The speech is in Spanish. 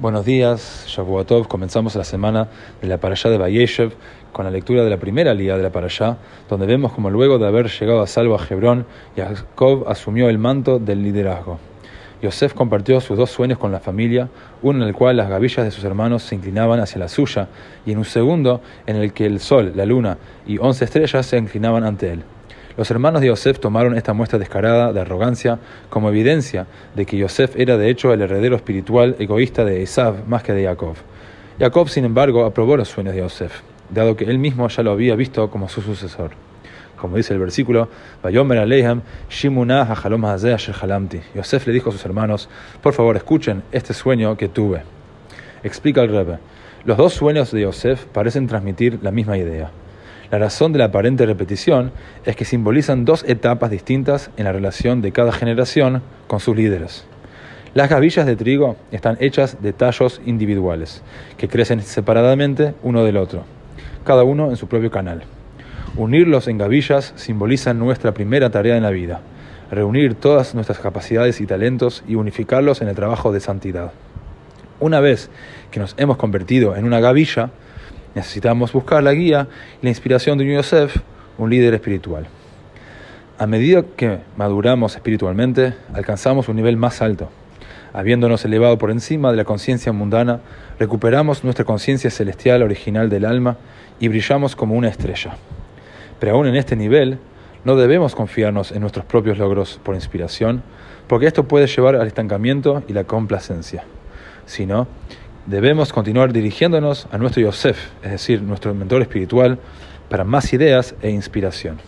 Buenos días, Shavuotov. Comenzamos la semana de la Parashá de Bayeshev con la lectura de la primera liga de la Parashá, donde vemos como luego de haber llegado a salvo a Hebrón, Jacob asumió el manto del liderazgo. Yosef compartió sus dos sueños con la familia, uno en el cual las gavillas de sus hermanos se inclinaban hacia la suya, y en un segundo en el que el sol, la luna y once estrellas se inclinaban ante él. Los hermanos de Yosef tomaron esta muestra descarada de arrogancia como evidencia de que Yosef era de hecho el heredero espiritual egoísta de Esav más que de Jacob. Jacob, sin embargo, aprobó los sueños de Yosef, dado que él mismo ya lo había visto como su sucesor. Como dice el versículo, Yosef le dijo a sus hermanos, por favor escuchen este sueño que tuve. Explica el Rebbe, los dos sueños de Yosef parecen transmitir la misma idea. La razón de la aparente repetición es que simbolizan dos etapas distintas en la relación de cada generación con sus líderes. Las gavillas de trigo están hechas de tallos individuales, que crecen separadamente uno del otro, cada uno en su propio canal. Unirlos en gavillas simboliza nuestra primera tarea en la vida, reunir todas nuestras capacidades y talentos y unificarlos en el trabajo de santidad. Una vez que nos hemos convertido en una gavilla, Necesitamos buscar la guía y la inspiración de un Yosef, un líder espiritual. A medida que maduramos espiritualmente, alcanzamos un nivel más alto. Habiéndonos elevado por encima de la conciencia mundana, recuperamos nuestra conciencia celestial original del alma y brillamos como una estrella. Pero aún en este nivel, no debemos confiarnos en nuestros propios logros por inspiración, porque esto puede llevar al estancamiento y la complacencia, sino debemos continuar dirigiéndonos a nuestro Yosef, es decir, nuestro mentor espiritual, para más ideas e inspiración.